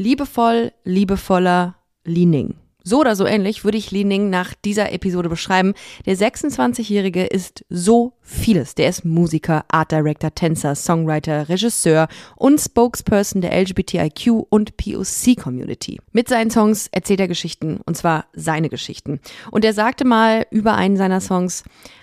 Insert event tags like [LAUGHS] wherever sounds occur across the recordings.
Liebevoll, liebevoller Liening. So oder so ähnlich würde ich Li Ning nach dieser Episode beschreiben. Der 26-Jährige ist so vieles. Der ist Musiker, Art Director, Tänzer, Songwriter, Regisseur und Spokesperson der LGBTIQ und POC Community. Mit seinen Songs erzählt er Geschichten und zwar seine Geschichten. Und er sagte mal über einen seiner Songs,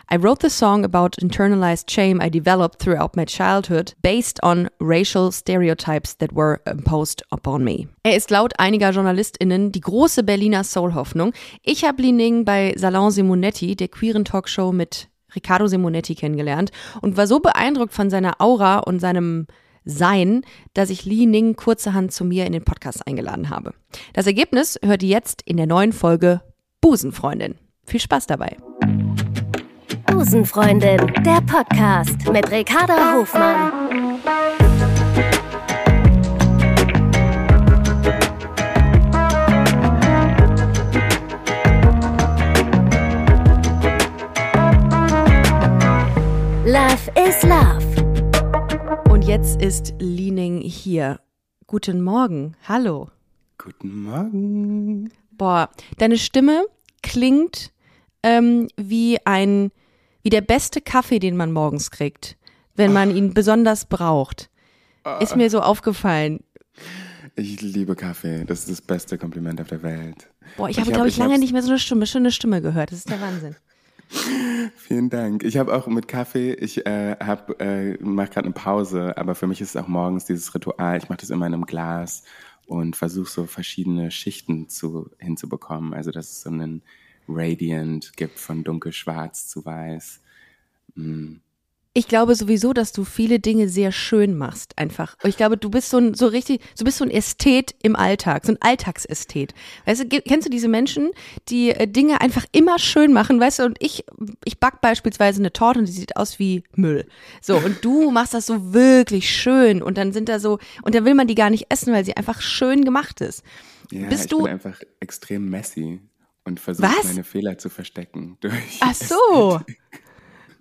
I wrote the song about internalized shame I developed throughout my childhood based on racial stereotypes that were imposed upon me. Er ist laut einiger JournalistInnen die große Berliner Soul-Hoffnung. Ich habe Li Ning bei Salon Simonetti, der queeren Talkshow mit Riccardo Simonetti kennengelernt und war so beeindruckt von seiner Aura und seinem sein, dass ich Li Ning kurzerhand zu mir in den Podcast eingeladen habe. Das Ergebnis hört ihr jetzt in der neuen Folge Busenfreundin. Viel Spaß dabei. Busenfreundin, der Podcast mit Ricarda Hofmann. Love is Love. Und jetzt ist Liening hier. Guten Morgen. Hallo. Guten Morgen. Boah, deine Stimme klingt ähm, wie ein wie der beste Kaffee, den man morgens kriegt, wenn man ihn besonders braucht. Ist mir so aufgefallen. Ich liebe Kaffee. Das ist das beste Kompliment auf der Welt. Boah, ich habe, glaube ich, lange nicht mehr so eine Stimme, schöne Stimme gehört. Das ist der Wahnsinn. [LAUGHS] Vielen Dank. Ich habe auch mit Kaffee, ich äh, hab, äh, mache gerade eine Pause, aber für mich ist es auch morgens dieses Ritual. Ich mache das immer in einem Glas und versuche so verschiedene Schichten zu, hinzubekommen. Also dass es so einen Radiant gibt von dunkelschwarz zu weiß. Mm. Ich glaube sowieso, dass du viele Dinge sehr schön machst, einfach. Ich glaube, du bist so ein, so richtig, du bist so ein Ästhet im Alltag, so ein Alltagsästhet. Weißt du, kennst du diese Menschen, die äh, Dinge einfach immer schön machen, weißt du, und ich, ich back beispielsweise eine Torte und die sieht aus wie Müll. So, und du machst das so wirklich schön und dann sind da so, und dann will man die gar nicht essen, weil sie einfach schön gemacht ist. Ja, Bist ich du, bin einfach extrem messy und versuche meine Fehler zu verstecken. [LAUGHS] Durch Ach so.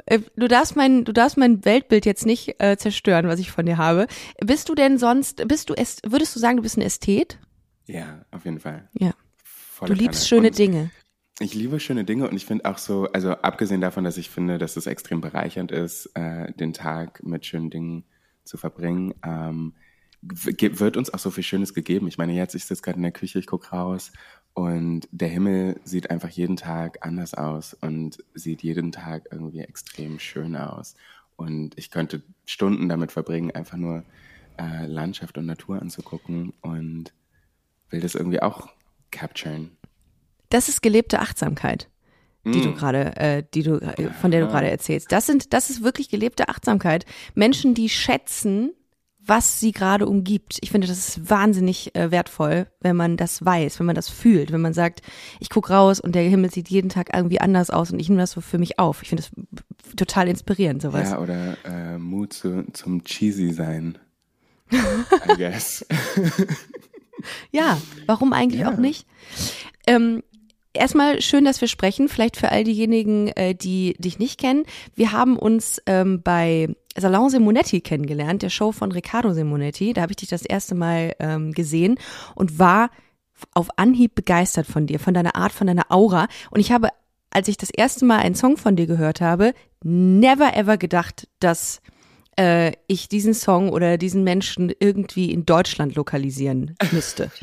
Äh, du darfst mein, du darfst mein Weltbild jetzt nicht äh, zerstören, was ich von dir habe. Bist du denn sonst, bist du, würdest du sagen, du bist ein Ästhet? Ja, auf jeden Fall. Ja. Volle du liebst schöne und Dinge. Ich liebe schöne Dinge und ich finde auch so, also abgesehen davon, dass ich finde, dass es extrem bereichernd ist, äh, den Tag mit schönen Dingen zu verbringen, ähm, wird uns auch so viel Schönes gegeben. Ich meine, jetzt ich sitze gerade in der Küche, ich gucke raus und der Himmel sieht einfach jeden Tag anders aus und sieht jeden Tag irgendwie extrem schön aus. Und ich könnte Stunden damit verbringen, einfach nur äh, Landschaft und Natur anzugucken und will das irgendwie auch capturen. Das ist gelebte Achtsamkeit, die mm. du gerade, äh, die du, äh, von der du gerade erzählst. Das sind, das ist wirklich gelebte Achtsamkeit. Menschen, die schätzen, was sie gerade umgibt. Ich finde, das ist wahnsinnig äh, wertvoll, wenn man das weiß, wenn man das fühlt, wenn man sagt, ich gucke raus und der Himmel sieht jeden Tag irgendwie anders aus und ich nehme das so für mich auf. Ich finde das total inspirierend, sowas. Ja, oder äh, Mut zu, zum Cheesy sein. I [LAUGHS] guess. ja, warum eigentlich ja. auch nicht? Ähm, erstmal schön, dass wir sprechen. Vielleicht für all diejenigen, äh, die dich nicht kennen. Wir haben uns ähm, bei Salon Simonetti kennengelernt, der Show von Riccardo Simonetti. Da habe ich dich das erste Mal ähm, gesehen und war auf Anhieb begeistert von dir, von deiner Art, von deiner Aura. Und ich habe, als ich das erste Mal einen Song von dir gehört habe, never ever gedacht, dass äh, ich diesen Song oder diesen Menschen irgendwie in Deutschland lokalisieren müsste. [LAUGHS]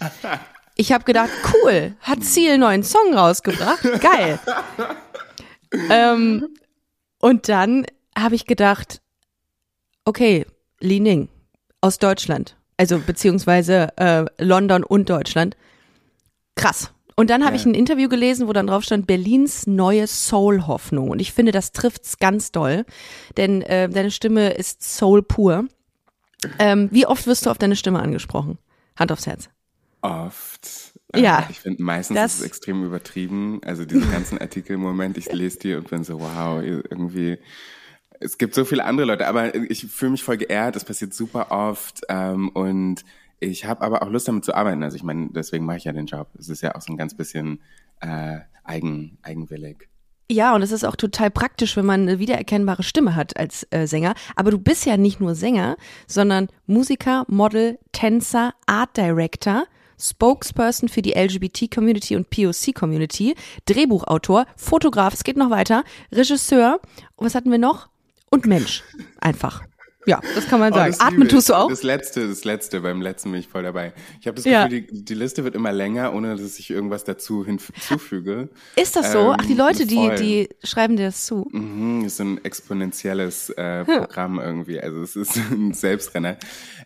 Ich habe gedacht, cool, hat Ziel einen neuen Song rausgebracht, geil. [LAUGHS] ähm, und dann habe ich gedacht, okay, Li Ning aus Deutschland, also beziehungsweise äh, London und Deutschland, krass. Und dann habe ja. ich ein Interview gelesen, wo dann drauf stand Berlins neue Soul-Hoffnung. Und ich finde, das trifft's ganz doll, denn äh, deine Stimme ist Soul pur. Ähm, wie oft wirst du auf deine Stimme angesprochen? Hand aufs Herz oft. Ja. Äh, ich finde meistens das ist es extrem übertrieben. Also diese [LAUGHS] ganzen Artikel im Moment, ich lese die und bin so, wow, irgendwie. Es gibt so viele andere Leute, aber ich fühle mich voll geehrt. Es passiert super oft ähm, und ich habe aber auch Lust damit zu arbeiten. Also ich meine, deswegen mache ich ja den Job. Es ist ja auch so ein ganz bisschen äh, eigen, eigenwillig. Ja, und es ist auch total praktisch, wenn man eine wiedererkennbare Stimme hat als äh, Sänger. Aber du bist ja nicht nur Sänger, sondern Musiker, Model, Tänzer, Art Director Spokesperson für die LGBT-Community und POC-Community, Drehbuchautor, Fotograf, es geht noch weiter, Regisseur, und was hatten wir noch? Und Mensch. Einfach. Ja, das kann man Oh, sagen. das Atmen tust du auch? Das letzte, das letzte, beim letzten bin ich voll dabei. Ich habe das Ja. Gefühl, die, die Liste wird immer länger, ohne dass ich irgendwas dazu hinzufüge. [LAUGHS] Ist das so? Ähm, Ach, die Leute, die, voll. die schreiben dir das zu. Mhm, ist so ein exponentielles äh, Programm irgendwie. Also es ist [LAUGHS] ein Selbstrenner.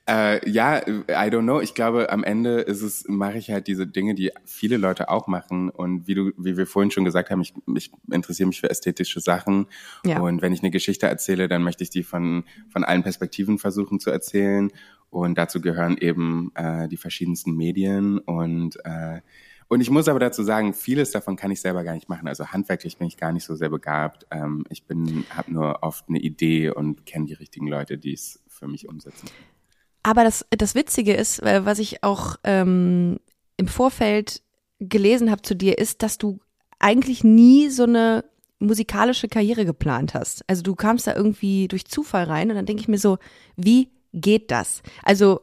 Äh, ja, I don't know. Ich glaube, am Ende ist es, mache ich halt diese Dinge, die viele Leute auch machen. Und wie du, wie wir vorhin schon gesagt haben, ich, ich interessiere mich für ästhetische Sachen. Ja. Und wenn ich eine Geschichte erzähle, dann möchte ich die von, von allen Perspektiven versuchen zu erzählen. Und dazu gehören eben äh, die verschiedensten Medien und äh, und ich muss aber dazu sagen, vieles davon kann ich selber gar nicht machen. Also handwerklich bin ich gar nicht so sehr begabt. Ähm, ich habe nur oft eine Idee und kenne die richtigen Leute, die es für mich umsetzen. Aber das, das Witzige ist, äh, was ich auch ähm, im Vorfeld gelesen habe zu dir, ist, dass du eigentlich nie so eine musikalische Karriere geplant hast. Also du kamst da irgendwie durch Zufall rein und dann denke ich mir so, wie geht das? Also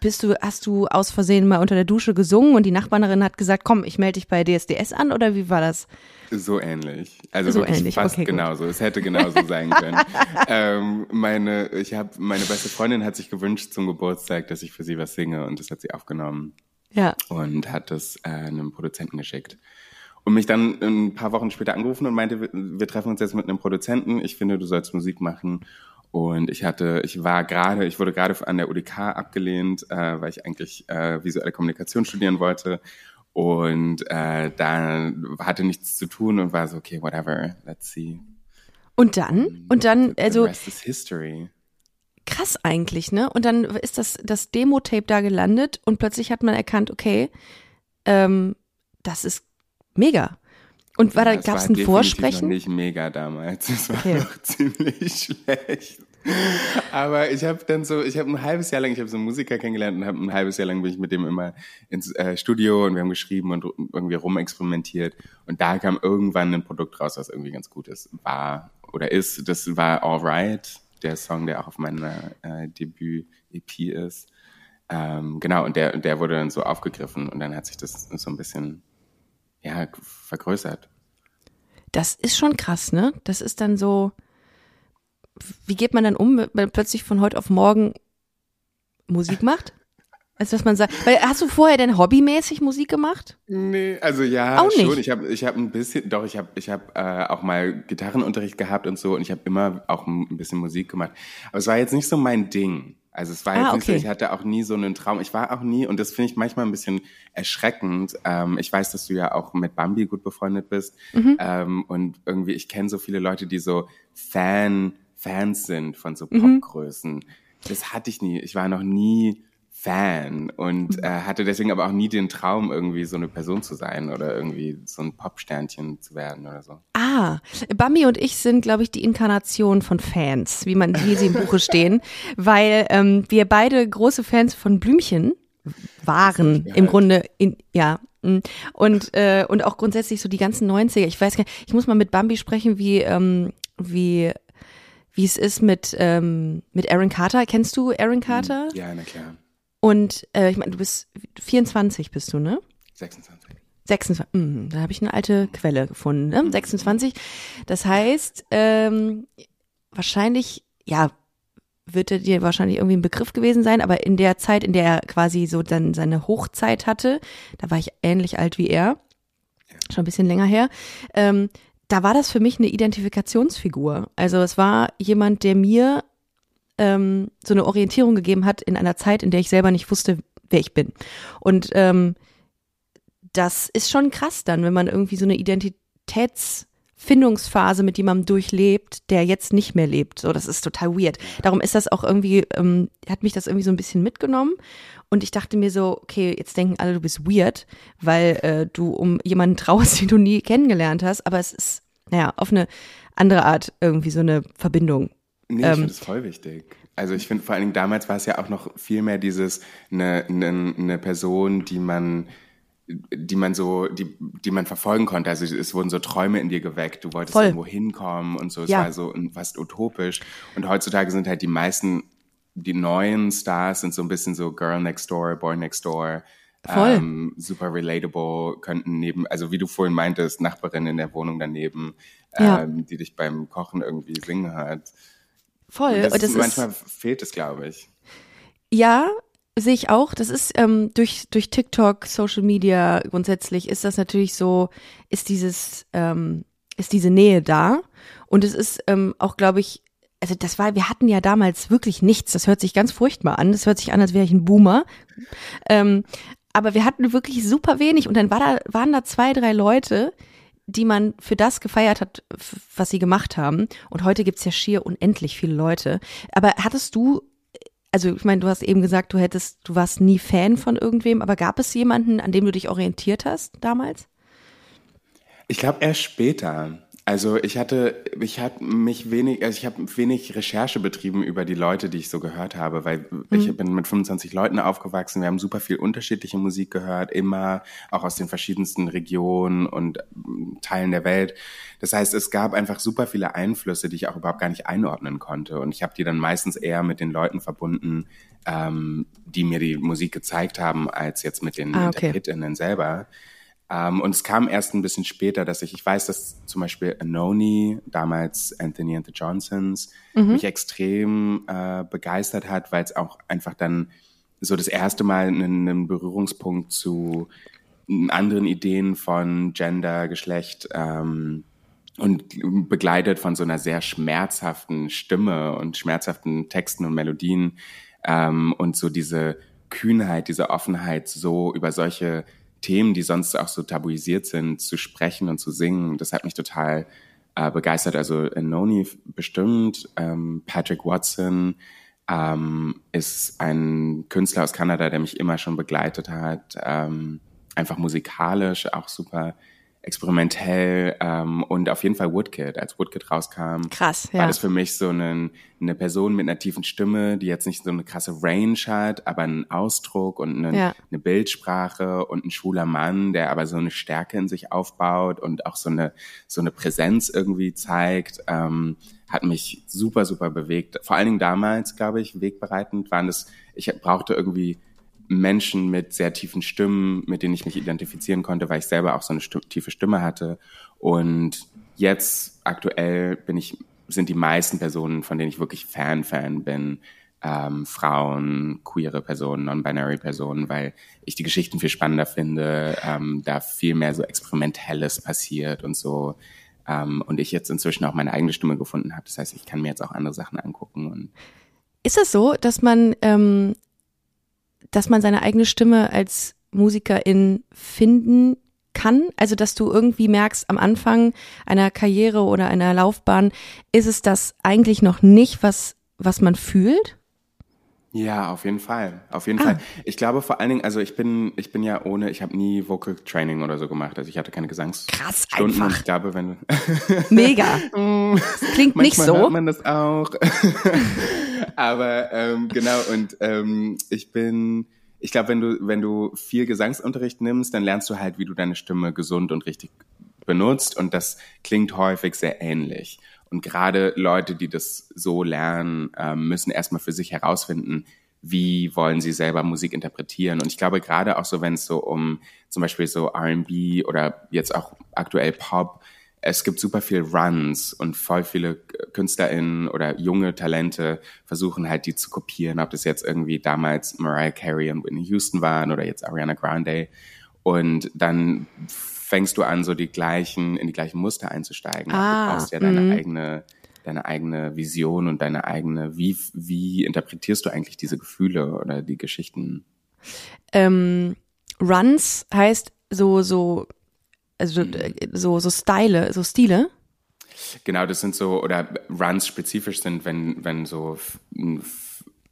bist du, hast du aus Versehen mal unter der Dusche gesungen und die Nachbarin hat gesagt, komm, ich melde dich bei DSDS an oder wie war das? So ähnlich. Also So wirklich ähnlich, fast okay, gut. genauso. Es hätte genauso sein [LAUGHS] können. ähm, meine, ich habe meine beste Freundin hat sich gewünscht zum Geburtstag, dass ich für sie was singe und das hat sie aufgenommen. Ja. und hat es äh, einem Produzenten geschickt. Und mich dann ein paar Wochen später angerufen und meinte, wir, treffen uns jetzt mit einem Produzenten. Ich finde, du sollst Musik machen. Und ich hatte, ich war gerade, ich wurde gerade an der UDK abgelehnt, äh, weil ich eigentlich äh, visuelle Kommunikation studieren wollte. Und äh, da hatte nichts zu tun und war so, okay, whatever, let's see. Und dann, und dann, The also rest is history. krass eigentlich, ne? Und dann ist das, das Demo-Tape da gelandet und plötzlich hat man erkannt, okay, ähm, das ist mega. Und war da, gab es ein Vorsprechen? Noch nicht mega damals. [LAUGHS] Es war Okay. noch ziemlich schlecht. Aber ich habe dann so, ich habe ein halbes Jahr lang, ich habe so einen Musiker kennengelernt und habe ein halbes Jahr lang bin ich mit dem immer ins äh, Studio und wir haben geschrieben und irgendwie rumexperimentiert. Und da kam irgendwann ein Produkt raus, was irgendwie ganz gut ist. War oder ist, das war Alright, der Song, der auch auf meiner äh, Debüt-EP ist. Ähm, genau, und der, der wurde dann so aufgegriffen und dann hat sich das so ein bisschen ja, vergrößert. Das ist schon krass, ne? Das ist dann so, wie geht man dann um, wenn man plötzlich von heute auf morgen Musik macht? Also, dass man sagt, weil hast du vorher denn hobbymäßig Musik gemacht? Nee, also ja, Auch nicht? schon. Ich habe ich hab ein bisschen, doch, ich habe ich hab, äh, auch mal Gitarrenunterricht gehabt und so und ich habe immer auch ein bisschen Musik gemacht. Aber es war jetzt nicht so mein Ding. Also es war Ah, jetzt nicht okay. ich hatte auch nie so einen Traum. Ich war auch nie, und das finde ich manchmal ein bisschen erschreckend. Ähm, ich weiß, dass du ja auch mit Bambi gut befreundet bist. Mhm. Ähm, und irgendwie, ich kenne so viele Leute, die so Fan, Fans sind von so Mhm. Popgrößen. Das hatte ich nie. Ich war noch nie Fan und äh, hatte deswegen aber auch nie den Traum, irgendwie so eine Person zu sein oder irgendwie so ein Popsternchen zu werden oder so. Ah, Bambi und ich sind, glaube ich, die Inkarnation von Fans, wie man, wie sie im Buche stehen, [LAUGHS] weil ähm, wir beide große Fans von Blümchen waren, im Grunde, in, ja. mm. Und, äh, und auch grundsätzlich so die ganzen 90er. Ich weiß gar nicht, ich muss mal mit Bambi sprechen, wie, ähm, wie, wie es ist mit, ähm, mit Aaron Carter. Kennst du Aaron Carter? Ja, na klar. Und äh, ich meine, du bist 24 bist du, ne? 26. 26, mm, da habe ich eine alte Quelle gefunden. Ne? 26. Das heißt, ähm, wahrscheinlich, ja, wird er dir wahrscheinlich irgendwie ein Begriff gewesen sein, aber in der Zeit, in der er quasi so dann seine Hochzeit hatte, da war ich ähnlich alt wie er, schon ein bisschen länger her, ähm, da war das für mich eine Identifikationsfigur. Also es war jemand, der mir ähm, so eine Orientierung gegeben hat in einer Zeit, in der ich selber nicht wusste, wer ich bin. Und ähm, das ist schon krass dann, wenn man irgendwie so eine Identitätsfindungsphase mit jemandem durchlebt, der jetzt nicht mehr lebt. So, das ist total weird. Darum ist das auch irgendwie, ähm, hat mich das irgendwie so ein bisschen mitgenommen. Und ich dachte mir so, okay, jetzt denken alle, du bist weird, weil äh, du um jemanden trauerst, [LAUGHS] den du nie kennengelernt hast. Aber es ist, naja, auf eine andere Art irgendwie so eine Verbindung. Nee, ich Ähm, finde es voll wichtig. Also ich finde vor allen Dingen damals war es ja auch noch viel mehr dieses eine eine, eine Person, die man die man so die die man verfolgen konnte. Also es wurden so Träume in dir geweckt. Du wolltest Voll. irgendwo hinkommen und so. Es Ja. war so fast utopisch. Und heutzutage sind halt die meisten die neuen Stars sind so ein bisschen so Girl Next Door, Boy Next Door. Voll. Ähm, super relatable, könnten neben, also wie du vorhin meintest, Nachbarin in der Wohnung daneben, Ja. ähm, die dich beim Kochen irgendwie singen hört. Voll. Das das ist, manchmal fehlt es, glaube ich. Ja, sehe ich auch. Das ist ähm, durch, durch TikTok, Social Media grundsätzlich ist das natürlich so, ist dieses, ähm, ist diese Nähe da. Und es ist ähm, auch, glaube ich, also das war, wir hatten ja damals wirklich nichts. Das hört sich ganz furchtbar an. Das hört sich an, als wäre ich ein Boomer. Ähm, aber wir hatten wirklich super wenig. Und dann war da, waren da zwei, drei Leute, die man für das gefeiert hat, was sie gemacht haben. Und heute gibt's ja schier unendlich viele Leute. Aber hattest du also ich meine, du hast eben gesagt, du hättest, du warst nie Fan von irgendwem, aber gab es jemanden, an dem du dich orientiert hast damals? Ich glaube erst später. Also ich hatte, ich hatte mich wenig, also ich habe wenig Recherche betrieben über die Leute, die ich so gehört habe, weil ich bin mit 25 Leuten aufgewachsen. Wir haben super viel unterschiedliche Musik gehört, immer auch aus den verschiedensten Regionen und ähm, Teilen der Welt. Das heißt, es gab einfach super viele Einflüsse, die ich auch überhaupt gar nicht einordnen konnte. Und ich habe die dann meistens eher mit den Leuten verbunden, ähm, die mir die Musik gezeigt haben, als jetzt mit den Ah, okay. InterpretInnen selber. Ähm, und es kam erst ein bisschen später, dass ich, ich weiß, dass zum Beispiel Anoni, damals Anthony and the Johnsons, mich extrem äh, begeistert hat, weil es auch einfach dann so das erste Mal einen, einen Berührungspunkt zu anderen Ideen von Gender, Geschlecht ähm, und begleitet von so einer sehr schmerzhaften Stimme und schmerzhaften Texten und Melodien ähm, und so diese Kühnheit, diese Offenheit, so über solche Themen, die sonst auch so tabuisiert sind, zu sprechen und zu singen. Das hat mich total äh, begeistert. Also Noni bestimmt, ähm, Patrick Watson ähm, ist ein Künstler aus Kanada, der mich immer schon begleitet hat. Ähm, einfach musikalisch auch super experimentell ähm, und auf jeden Fall Woodkid. Als Woodkid rauskam, Krass, war ja. das für mich so eine, eine Person mit einer tiefen Stimme, die jetzt nicht so eine krasse Range hat, aber einen Ausdruck und eine, Ja. eine Bildsprache und ein schwuler Mann, der aber so eine Stärke in sich aufbaut und auch so eine so eine Präsenz irgendwie zeigt, ähm, hat mich super super bewegt. Vor allen Dingen damals, glaube ich, wegbereitend waren das. Ich brauchte irgendwie Menschen mit sehr tiefen Stimmen, mit denen ich mich identifizieren konnte, weil ich selber auch so eine sti tiefe Stimme hatte. Und jetzt aktuell bin ich, sind die meisten Personen, von denen ich wirklich Fan-Fan bin, ähm, Frauen, queere Personen, non-binary Personen, weil ich die Geschichten viel spannender finde, ähm, da viel mehr so Experimentelles passiert und so. Ähm, und ich jetzt inzwischen auch meine eigene Stimme gefunden habe. Das heißt, ich kann mir jetzt auch andere Sachen angucken und Ist es so, dass man, ähm, dass man seine eigene Stimme als Musikerin finden kann? Also, dass du irgendwie merkst, am Anfang einer Karriere oder einer Laufbahn ist es das eigentlich noch nicht, was, was man fühlt? Ja, auf jeden Fall. Auf jeden Ah. Fall. Ich glaube vor allen Dingen, also ich bin, ich bin ja ohne, ich habe nie Vocal Training oder so gemacht. Also ich hatte keine Gesangsstunden. Krass, Und ich glaube, wenn [LAUGHS] Mega. [LAUGHS] Das klingt nicht so. hört man das auch. [LAUGHS] Aber ähm, genau und ähm, ich bin, ich glaube, wenn du wenn du viel Gesangsunterricht nimmst, dann lernst du halt, wie du deine Stimme gesund und richtig benutzt und das klingt häufig sehr ähnlich. Und gerade Leute, die das so lernen, ähm, müssen erstmal für sich herausfinden, wie wollen sie selber Musik interpretieren. Und ich glaube, gerade auch so, wenn es so um zum Beispiel so RB oder jetzt auch aktuell Pop, es gibt super viel Runs und voll viele KünstlerInnen oder junge Talente versuchen halt die zu kopieren, ob das jetzt irgendwie damals Mariah Carey und Whitney Houston waren oder jetzt Ariana Grande. Und dann fängst du an, so die gleichen, in die gleichen Muster einzusteigen. Ah, du brauchst ja deine eigene, deine eigene Vision und deine eigene, wie, wie interpretierst du eigentlich diese Gefühle oder die Geschichten? Ähm, Runs heißt so, so, also äh, so, so Style, so Stile. Genau, das sind so, oder Runs spezifisch sind, wenn, wenn so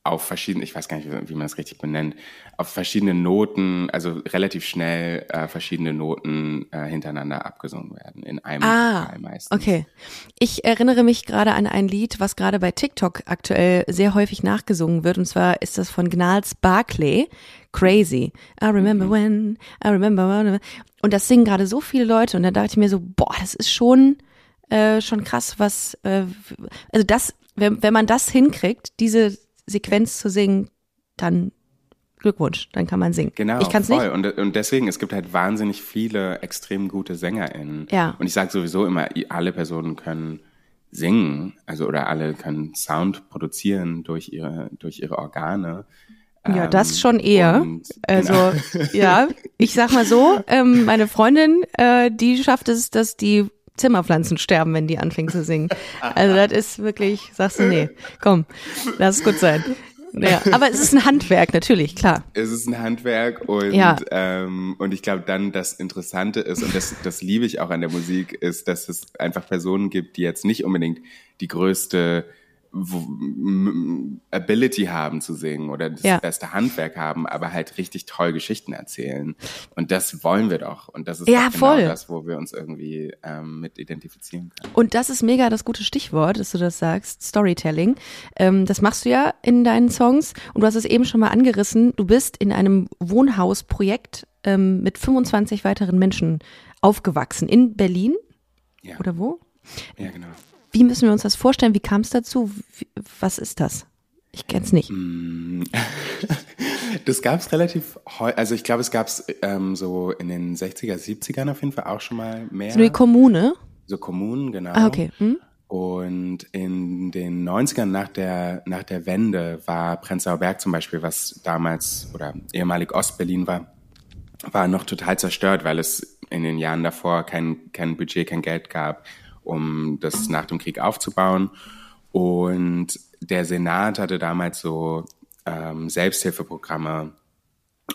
auf verschiedenen, ich weiß gar nicht, wie man das richtig benennt, auf verschiedene Noten, also relativ schnell äh, verschiedene Noten äh, hintereinander abgesungen werden, in einem Ah, Vokal meistens. okay. Ich erinnere mich gerade an ein Lied, was gerade bei TikTok aktuell sehr häufig nachgesungen wird. Und zwar ist das von Gnals Barclay, Crazy. I remember when, I remember when. Und das singen gerade so viele Leute. Und da dachte ich mir so, boah, das ist schon, äh, schon krass, was, äh, also das, wenn, wenn man das hinkriegt, diese Sequenz zu singen, dann Glückwunsch, dann kann man singen. Genau, ich kann's voll. nicht. Und, und deswegen, es gibt halt wahnsinnig viele extrem gute SängerInnen. Ja. Und ich sage sowieso immer, alle Personen können singen, also oder alle können Sound produzieren durch ihre, durch ihre Organe. Ja, das Ähm, schon eher. und- Also genau. ja, ich sag mal so, ähm, meine Freundin, äh, die schafft es, dass die Zimmerpflanzen sterben, wenn die anfängt zu singen. Also das ist wirklich, sagst du, nee, komm, lass es gut sein. Ja, aber es ist ein Handwerk, natürlich, klar. Es ist ein Handwerk und, Ja. ähm, und ich glaube dann das Interessante ist, und das, das liebe ich auch an der Musik, ist, dass es einfach Personen gibt, die jetzt nicht unbedingt die größte Ability haben zu singen oder das Ja. beste Handwerk haben, aber halt richtig toll Geschichten erzählen. Und das wollen wir doch. Und das ist Ja, genau das, wo wir uns irgendwie ähm, mit identifizieren können. Und das ist mega das gute Stichwort, dass du das sagst, Storytelling. Ähm, das machst du ja in deinen Songs und du hast es eben schon mal angerissen. Du bist in einem Wohnhausprojekt ähm, mit 25 weiteren Menschen aufgewachsen in Berlin Ja, oder wo? ja genau. Wie müssen wir uns das vorstellen? Wie kam es dazu? Wie, was ist das? Ich kenn's nicht. [LAUGHS] Das gab es relativ heu also ich glaube, es gab es ähm, so in den 60er, 70ern auf jeden Fall auch schon mal mehr. So eine Kommune? so Kommunen, genau. Ah, okay. Hm? Und in den 90ern nach der, nach der Wende war Prenzlauer Berg zum Beispiel, was damals oder ehemalig Ostberlin war, war noch total zerstört, weil es in den Jahren davor kein, kein Budget, kein Geld gab, um das nach dem Krieg aufzubauen. Und der Senat hatte damals so ähm, Selbsthilfeprogramme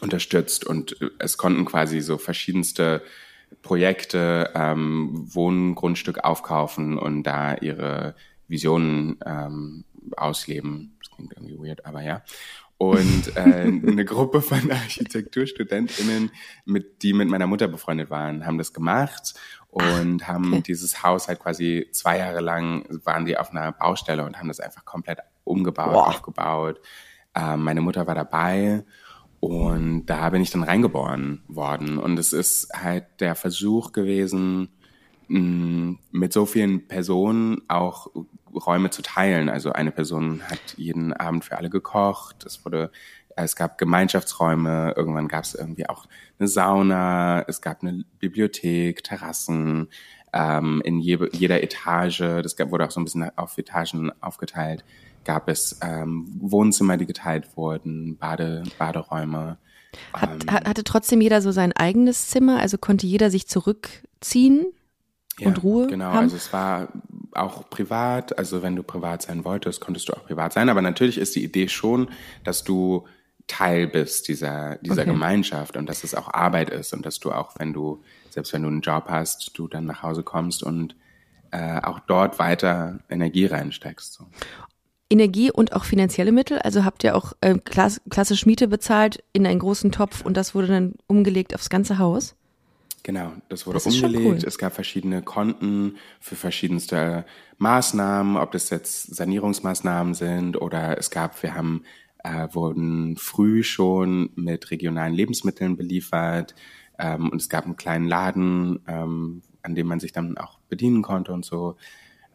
unterstützt und es konnten quasi so verschiedenste Projekte ähm, Wohngrundstück aufkaufen und da ihre Visionen ähm, ausleben. Das klingt irgendwie weird, aber ja. Und äh, [LAUGHS] eine Gruppe von ArchitekturstudentInnen, mit, die mit meiner Mutter befreundet waren, haben das gemacht und haben okay. dieses Haus halt quasi zwei Jahre lang waren die auf einer Baustelle und haben das einfach komplett umgebaut, Boah. aufgebaut. Ähm, meine Mutter war dabei und da bin ich dann reingeboren worden. Und es ist halt der Versuch gewesen, mh, mit so vielen Personen auch Räume zu teilen. Also eine Person hat jeden Abend für alle gekocht. Es wurde, es gab Gemeinschaftsräume. Irgendwann gab es irgendwie auch eine Sauna. Es gab eine Bibliothek, Terrassen ähm, in je, jeder Etage. Das gab, wurde auch so ein bisschen auf Etagen aufgeteilt. Gab es ähm, Wohnzimmer, die geteilt wurden, Bade, Baderäume. Hat, hat, hatte trotzdem jeder so sein eigenes Zimmer? Also konnte jeder sich zurückziehen? und Ruhe Genau, haben? also es war auch privat. Also wenn du privat sein wolltest, konntest du auch privat sein. Aber natürlich ist die Idee schon, dass du Teil bist dieser, dieser Okay. Gemeinschaft und dass es auch Arbeit ist und dass du auch, wenn du, selbst wenn du einen Job hast, du dann nach Hause kommst und äh, auch dort weiter Energie reinsteckst. So. Energie und auch finanzielle Mittel? Also habt ihr auch äh, klass klassisch Miete bezahlt in einen großen Topf und das wurde dann umgelegt aufs ganze Haus? Genau, das wurde Das umgelegt. cool. Es gab verschiedene Konten für verschiedenste Maßnahmen, ob das jetzt Sanierungsmaßnahmen sind oder es gab, wir haben, äh, wurden früh schon mit regionalen Lebensmitteln beliefert ähm, und es gab einen kleinen Laden, ähm, an dem man sich dann auch bedienen konnte und so.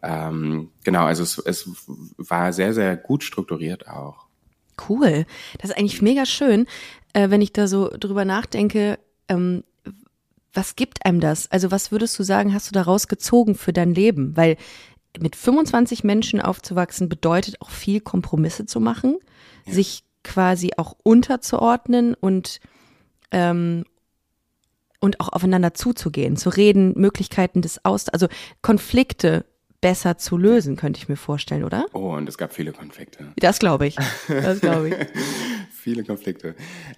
Ähm, genau, also es, es war sehr, sehr gut strukturiert auch. Cool. Das ist eigentlich mega schön, äh, wenn ich da so drüber nachdenke. Ähm, was gibt einem das? Also was würdest du sagen, hast du daraus gezogen für dein Leben? Weil mit 25 Menschen aufzuwachsen bedeutet auch viel Kompromisse zu machen, sich quasi auch unterzuordnen und ähm, und auch aufeinander zuzugehen, zu reden, Möglichkeiten des Aus, also Konflikte besser zu lösen, könnte ich mir vorstellen, oder? Oh, und es gab viele Konflikte. Das glaube ich. Das glaube ich. [LAUGHS] Viele Konflikte.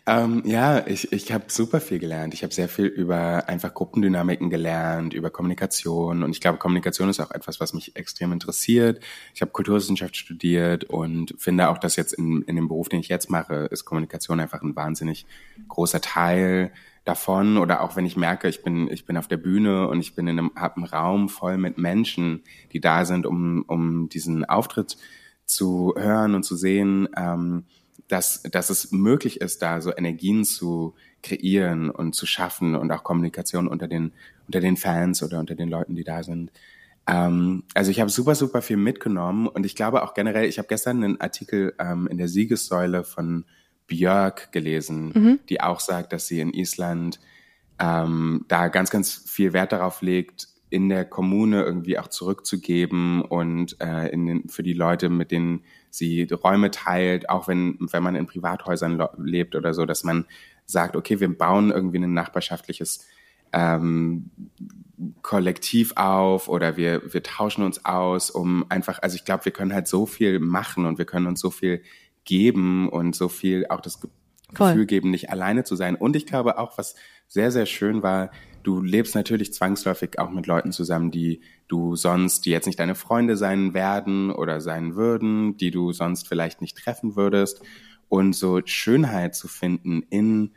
Ähm, ja, ich, ich habe super viel gelernt. Ich habe sehr viel über einfach Gruppendynamiken gelernt, über Kommunikation. Und ich glaube, Kommunikation ist auch etwas, was mich extrem interessiert. Ich habe Kulturwissenschaft studiert und finde auch, dass jetzt in, in dem Beruf, den ich jetzt mache, ist Kommunikation einfach ein wahnsinnig großer Teil davon. Oder auch wenn ich merke, ich bin, ich bin auf der Bühne und ich bin in einem, hab einen Raum voll mit Menschen, die da sind, um, um diesen Auftritt zu hören und zu sehen, ähm, dass, dass es möglich ist, da so Energien zu kreieren und zu schaffen und auch Kommunikation unter den, unter den Fans oder unter den Leuten, die da sind. Ähm, also ich habe super, super viel mitgenommen und ich glaube auch generell, ich habe gestern einen Artikel ähm, in der Siegessäule von Björk gelesen, die auch sagt, dass sie in Island ähm, da ganz, ganz viel Wert darauf legt, in der Kommune irgendwie auch zurückzugeben und äh, in den, für die Leute, mit denen sie Räume teilt, auch wenn, wenn man in Privathäusern lebt oder so, dass man sagt, okay, wir bauen irgendwie ein nachbarschaftliches ähm, Kollektiv auf oder wir, wir tauschen uns aus, um einfach, also ich glaube, wir können halt so viel machen und wir können uns so viel geben und so viel auch das Voll. Gefühl geben, nicht alleine zu sein. Und ich glaube auch, was sehr, sehr schön war, du lebst natürlich zwangsläufig auch mit Leuten zusammen, die du sonst, die jetzt nicht deine Freunde sein werden oder sein würden, die du sonst vielleicht nicht treffen würdest. Und so Schönheit zu finden in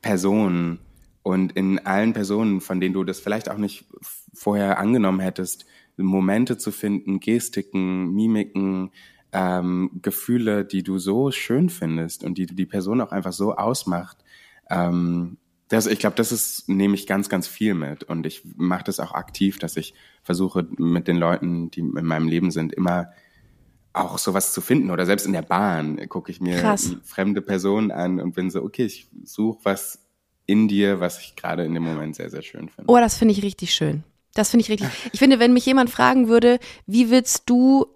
Personen und in allen Personen, von denen du das vielleicht auch nicht vorher angenommen hättest, Momente zu finden, Gestiken, Mimiken, ähm, Gefühle, die du so schön findest und die die Person auch einfach so ausmacht. Ähm, das, ich glaube, das ist, nehme ich ganz, ganz viel mit. Und ich mache das auch aktiv, dass ich versuche, mit den Leuten, die in meinem Leben sind, immer auch sowas zu finden. Oder selbst in der Bahn gucke ich mir Krass. fremde Personen an und bin so, okay, ich suche was in dir, was ich gerade in dem Moment sehr, sehr schön finde. Oh, das finde ich richtig schön. Das finde ich richtig. Ich finde, wenn mich jemand fragen würde, wie willst du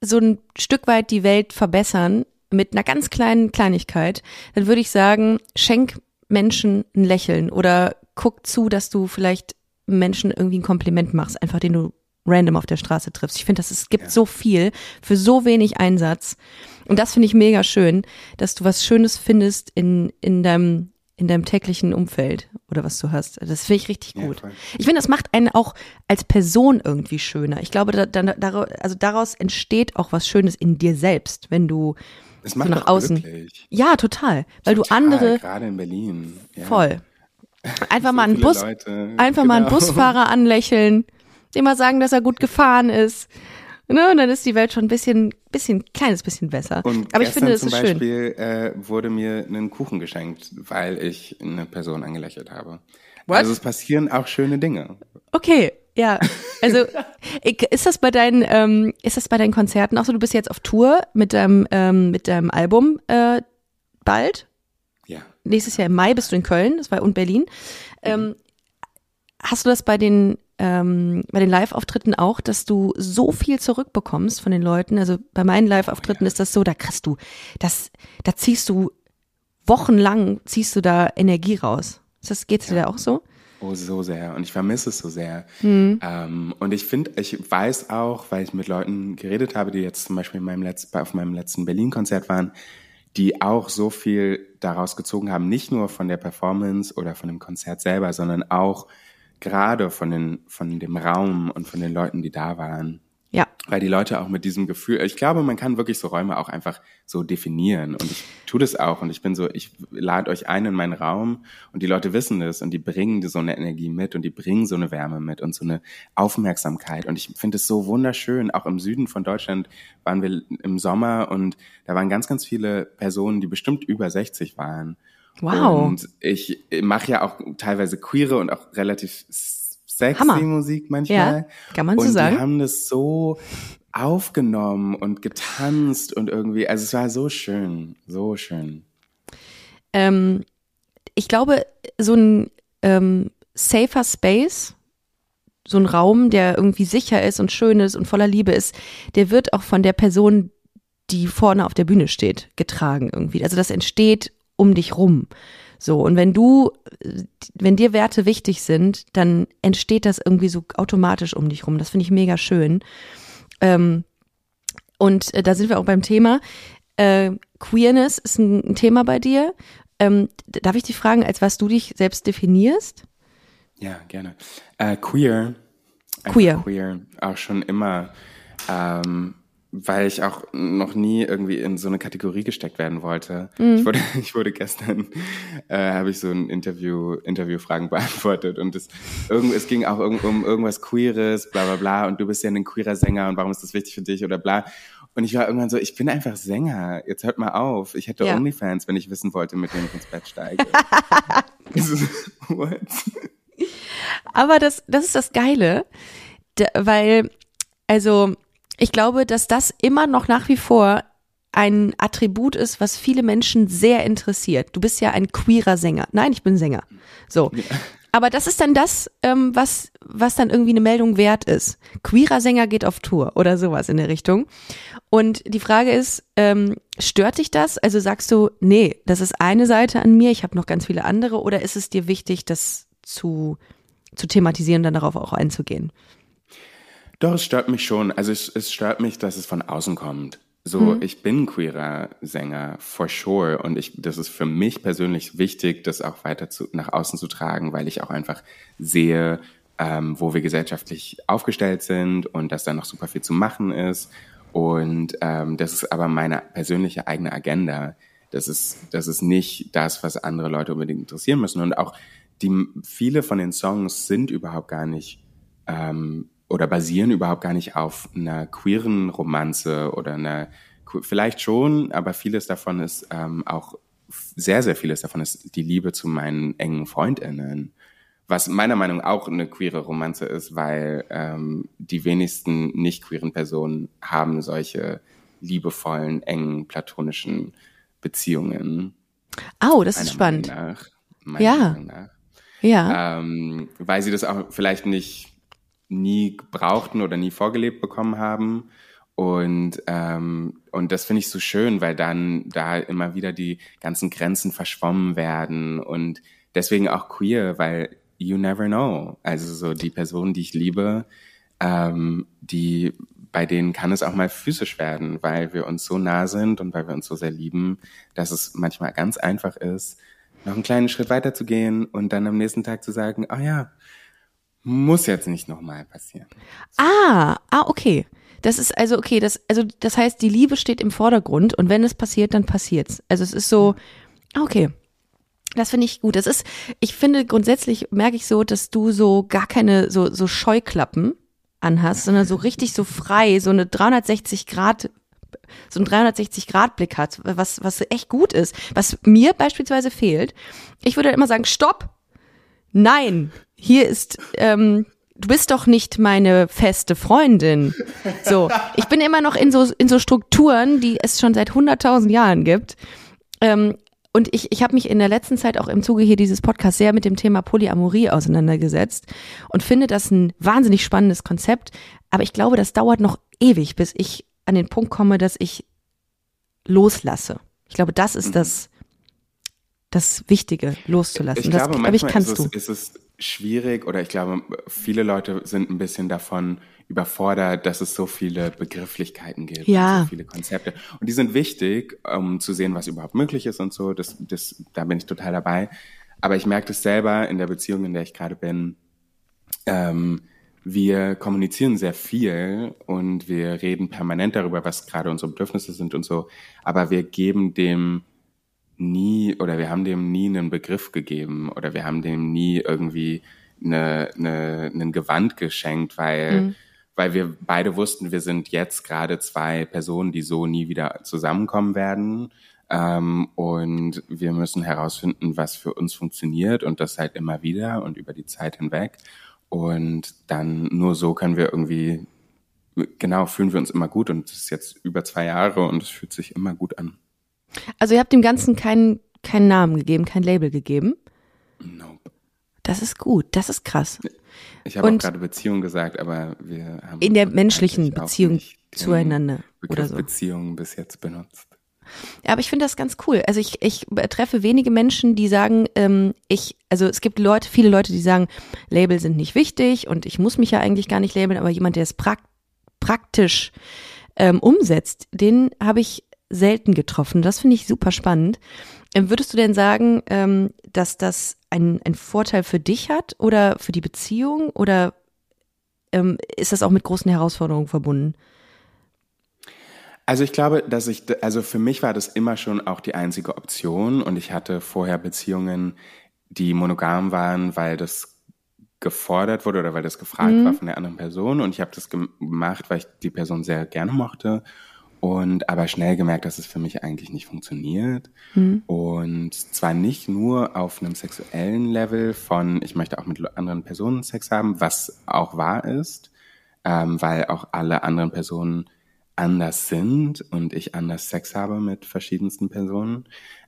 so ein Stück weit die Welt verbessern mit einer ganz kleinen Kleinigkeit, dann würde ich sagen, schenk Menschen ein Lächeln oder guck zu, dass du vielleicht Menschen irgendwie ein Kompliment machst, einfach den du random auf der Straße triffst. Ich finde, dass es gibt ja. so viel für so wenig Einsatz. Und das finde ich mega schön, dass du was Schönes findest in, in deinem in deinem täglichen Umfeld oder was du hast. Das finde ich richtig gut. Ja, ich finde, das macht einen auch als Person irgendwie schöner. Ich glaube, da, da, also daraus entsteht auch was Schönes in dir selbst, wenn du es macht so nach außen. Glücklich. Ja, total, weil total, du andere gerade in Berlin. Ja. Voll. [LAUGHS] Einfach mal einen Bus, Leute. einfach genau. mal einen genau. Busfahrer [LAUGHS] anlächeln, dem mal sagen, dass er gut gefahren ist. Ne, und dann ist die Welt schon ein bisschen, bisschen, kleines bisschen besser. Und Aber ich finde, das zum ist Beispiel schön. Äh, wurde mir ein Kuchen geschenkt, weil ich eine Person angelächelt habe. What? Also es passieren auch schöne Dinge. Okay, ja. Also [LAUGHS] ist das bei deinen, ähm, ist das bei deinen Konzerten auch so? Du bist jetzt auf Tour mit deinem, ähm, mit deinem Album äh, bald. Ja. Nächstes Jahr im Mai bist du in Köln, das war und Berlin. Mhm. Ähm, hast du das bei den ähm, bei den Live-Auftritten auch, dass du so viel zurückbekommst von den Leuten. Also bei meinen Live-Auftritten oh, ja. ist das so, da kriegst du, das, da ziehst du wochenlang, ziehst du da Energie raus. Ist das, geht's ja. dir da auch so? Oh, so sehr. Und ich vermisse es so sehr. Mhm. Ähm, und ich finde, ich weiß auch, weil ich mit Leuten geredet habe, die jetzt zum Beispiel in meinem letzten, auf meinem letzten Berlin-Konzert waren, die auch so viel daraus gezogen haben, nicht nur von der Performance oder von dem Konzert selber, sondern auch gerade von, den, von dem Raum und von den Leuten, die da waren. Ja. Weil die Leute auch mit diesem Gefühl, ich glaube, man kann wirklich so Räume auch einfach so definieren. Und ich tue das auch. Und ich bin so, ich lade euch ein in meinen Raum und die Leute wissen das und die bringen so eine Energie mit und die bringen so eine Wärme mit und so eine Aufmerksamkeit. Und ich finde es so wunderschön. Auch im Süden von Deutschland waren wir im Sommer und da waren ganz, ganz viele Personen, die bestimmt über 60 waren. Wow. Und ich mache ja auch teilweise queere und auch relativ sexy Hammer. Musik manchmal. Ja, kann man so und sagen. Die haben das so aufgenommen und getanzt und irgendwie, also es war so schön, so schön. Ähm, ich glaube, so ein ähm, safer Space, so ein Raum, der irgendwie sicher ist und schön ist und voller Liebe ist, der wird auch von der Person, die vorne auf der Bühne steht, getragen irgendwie. Also das entsteht um dich rum. So, und wenn du, wenn dir Werte wichtig sind, dann entsteht das irgendwie so automatisch um dich rum. Das finde ich mega schön. Ähm, und äh, da sind wir auch beim Thema. Äh, Queerness ist ein, ein, Thema bei dir. Ähm, darf ich dich fragen, als was du dich selbst definierst? Ja, gerne. Äh, queer. Queer. Queer. Auch schon immer. Ähm, weil ich auch noch nie irgendwie in so eine Kategorie gesteckt werden wollte. Mhm. Ich, wurde, [LAUGHS] ich wurde gestern, äh, habe ich so ein Interview, Interviewfragen [LAUGHS] beantwortet und es, irgend, es ging auch um, um irgendwas Queeres, bla bla bla und du bist ja ein queerer Sänger und warum ist das wichtig für dich oder bla. Und ich war irgendwann so, ich bin einfach Sänger, jetzt hört mal auf. Ich hätte ja. Onlyfans, wenn ich wissen wollte, mit wem ich ins Bett steige. [LAUGHS] What? Aber das, das ist das Geile, weil, also ich glaube, dass das immer noch nach wie vor ein Attribut ist, was viele Menschen sehr interessiert. Du bist ja ein queerer Sänger. Nein, ich bin Sänger. So. Aber das ist dann das, ähm, was, was dann irgendwie eine Meldung wert ist. Queerer Sänger geht auf Tour oder sowas in der Richtung. Und die Frage ist, ähm, stört dich das? Also sagst du, nee, das ist eine Seite an mir, ich habe noch ganz viele andere, oder ist es dir wichtig, das zu, zu thematisieren, dann darauf auch einzugehen? Doch, es stört mich schon. Also es, es stört mich, dass es von außen kommt. So, mhm. ich bin queerer Sänger, for sure. Und ich, das ist für mich persönlich wichtig, das auch weiter zu, nach außen zu tragen, weil ich auch einfach sehe, ähm, wo wir gesellschaftlich aufgestellt sind und dass da noch super viel zu machen ist. Und ähm, das ist aber meine persönliche eigene Agenda. Das ist, das ist nicht das, was andere Leute unbedingt interessieren müssen. Und auch die, viele von den Songs sind überhaupt gar nicht ähm, oder basieren überhaupt gar nicht auf einer queeren Romanze oder einer, vielleicht schon, aber vieles davon ist ähm, auch, sehr, sehr vieles davon ist die Liebe zu meinen engen FreundInnen. Was meiner Meinung nach auch eine queere Romanze ist, weil ähm, die wenigsten nicht queeren Personen haben solche liebevollen, engen, platonischen Beziehungen. Oh, das ist spannend. Nach, ja. Ja. Ähm, weil sie das auch vielleicht nicht nie brauchten oder nie vorgelebt bekommen haben. Und, ähm, und das finde ich so schön, weil dann da immer wieder die ganzen Grenzen verschwommen werden und deswegen auch queer, weil you never know. Also so die Personen, die ich liebe, ähm, die bei denen kann es auch mal physisch werden, weil wir uns so nah sind und weil wir uns so sehr lieben, dass es manchmal ganz einfach ist, noch einen kleinen Schritt weiter zu gehen und dann am nächsten Tag zu sagen, oh ja, muss jetzt nicht nochmal passieren. Ah, ah, okay. Das ist also okay, das also das heißt, die Liebe steht im Vordergrund und wenn es passiert, dann passiert's. Also es ist so okay. Das finde ich gut. Das ist ich finde grundsätzlich merke ich so, dass du so gar keine so so Scheuklappen anhast, sondern so richtig so frei, so eine 360 Grad so ein 360 Grad Blick hat, was was echt gut ist, was mir beispielsweise fehlt. Ich würde immer sagen, stopp. Nein, hier ist, ähm, du bist doch nicht meine feste Freundin. So, ich bin immer noch in so, in so Strukturen, die es schon seit 100.000 Jahren gibt. Ähm, und ich, ich habe mich in der letzten Zeit auch im Zuge hier dieses Podcasts sehr mit dem Thema Polyamorie auseinandergesetzt und finde das ein wahnsinnig spannendes Konzept. Aber ich glaube, das dauert noch ewig, bis ich an den Punkt komme, dass ich loslasse. Ich glaube, das ist mhm. das, das Wichtige, loszulassen. Ich glaube, das, manchmal ich, kannst ist, es, ist es schwierig oder ich glaube, viele Leute sind ein bisschen davon überfordert, dass es so viele Begrifflichkeiten gibt, ja. so viele Konzepte. Und die sind wichtig, um zu sehen, was überhaupt möglich ist und so. Das, das, da bin ich total dabei. Aber ich merke das selber in der Beziehung, in der ich gerade bin. Ähm, wir kommunizieren sehr viel und wir reden permanent darüber, was gerade unsere Bedürfnisse sind und so. Aber wir geben dem nie oder wir haben dem nie einen Begriff gegeben oder wir haben dem nie irgendwie eine, eine, einen Gewand geschenkt, weil, mhm. weil wir beide wussten, wir sind jetzt gerade zwei Personen, die so nie wieder zusammenkommen werden. Ähm, und wir müssen herausfinden, was für uns funktioniert und das halt immer wieder und über die Zeit hinweg. Und dann nur so können wir irgendwie, genau, fühlen wir uns immer gut und es ist jetzt über zwei Jahre und es fühlt sich immer gut an. Also ihr habt dem Ganzen keinen, keinen Namen gegeben, kein Label gegeben? Nope. Das ist gut, das ist krass. Ich habe auch gerade Beziehung gesagt, aber wir haben in der menschlichen Beziehung zueinander oder so. Beziehung bis jetzt benutzt. Ja, aber ich finde das ganz cool. Also ich, ich treffe wenige Menschen, die sagen, ähm, ich, also es gibt Leute, viele Leute, die sagen, Label sind nicht wichtig und ich muss mich ja eigentlich gar nicht labeln, aber jemand, der es prak praktisch ähm, umsetzt, den habe ich selten getroffen. Das finde ich super spannend. Ähm, würdest du denn sagen, ähm, dass das einen Vorteil für dich hat oder für die Beziehung oder ähm, ist das auch mit großen Herausforderungen verbunden? Also ich glaube, dass ich, also für mich war das immer schon auch die einzige Option und ich hatte vorher Beziehungen, die monogam waren, weil das gefordert wurde oder weil das gefragt mhm. war von der anderen Person und ich habe das gemacht, weil ich die Person sehr gerne mochte und aber schnell gemerkt, dass es für mich eigentlich nicht funktioniert. Mhm. Und zwar nicht nur auf einem sexuellen Level von, ich möchte auch mit anderen Personen Sex haben, was auch wahr ist, ähm, weil auch alle anderen Personen anders sind und ich anders Sex habe mit verschiedensten Personen.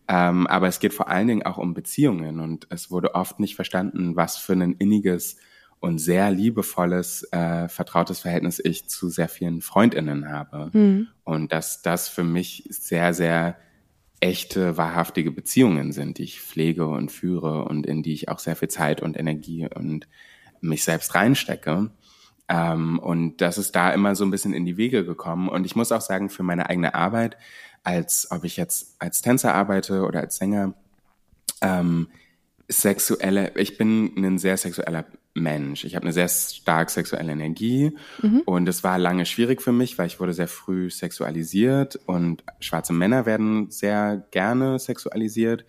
Ähm, aber es geht vor allen Dingen auch um Beziehungen und es wurde oft nicht verstanden, was für ein inniges und sehr liebevolles, äh, vertrautes Verhältnis ich zu sehr vielen Freundinnen habe. Mhm. Und dass das für mich sehr, sehr echte, wahrhaftige Beziehungen sind, die ich pflege und führe und in die ich auch sehr viel Zeit und Energie und mich selbst reinstecke. Ähm, und das ist da immer so ein bisschen in die Wege gekommen. Und ich muss auch sagen, für meine eigene Arbeit, als ob ich jetzt als Tänzer arbeite oder als Sänger, ähm, sexuelle, ich bin ein sehr sexueller Mensch. Ich habe eine sehr stark sexuelle Energie mhm. und es war lange schwierig für mich, weil ich wurde sehr früh sexualisiert und schwarze Männer werden sehr gerne sexualisiert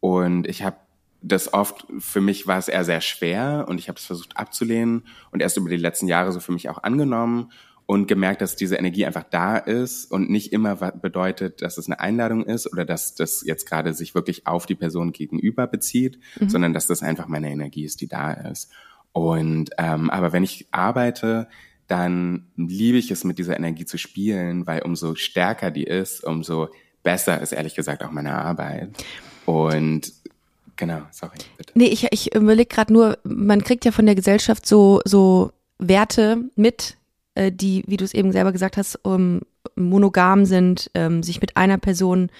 und ich habe das oft, für mich war es eher sehr schwer und ich habe es versucht abzulehnen und erst über die letzten Jahre so für mich auch angenommen und gemerkt, dass diese Energie einfach da ist und nicht immer bedeutet, dass es eine Einladung ist oder dass das jetzt gerade sich wirklich auf die Person gegenüber bezieht, mhm. sondern dass das einfach meine Energie ist, die da ist. Und ähm, aber wenn ich arbeite, dann liebe ich es, mit dieser Energie zu spielen, weil umso stärker die ist, umso besser ist ehrlich gesagt auch meine Arbeit. Und genau, sorry. Bitte. Nee, ich, ich überlege gerade nur, man kriegt ja von der Gesellschaft so, so Werte mit, äh, die, wie du es eben selber gesagt hast, um, monogam sind, ähm, sich mit einer Person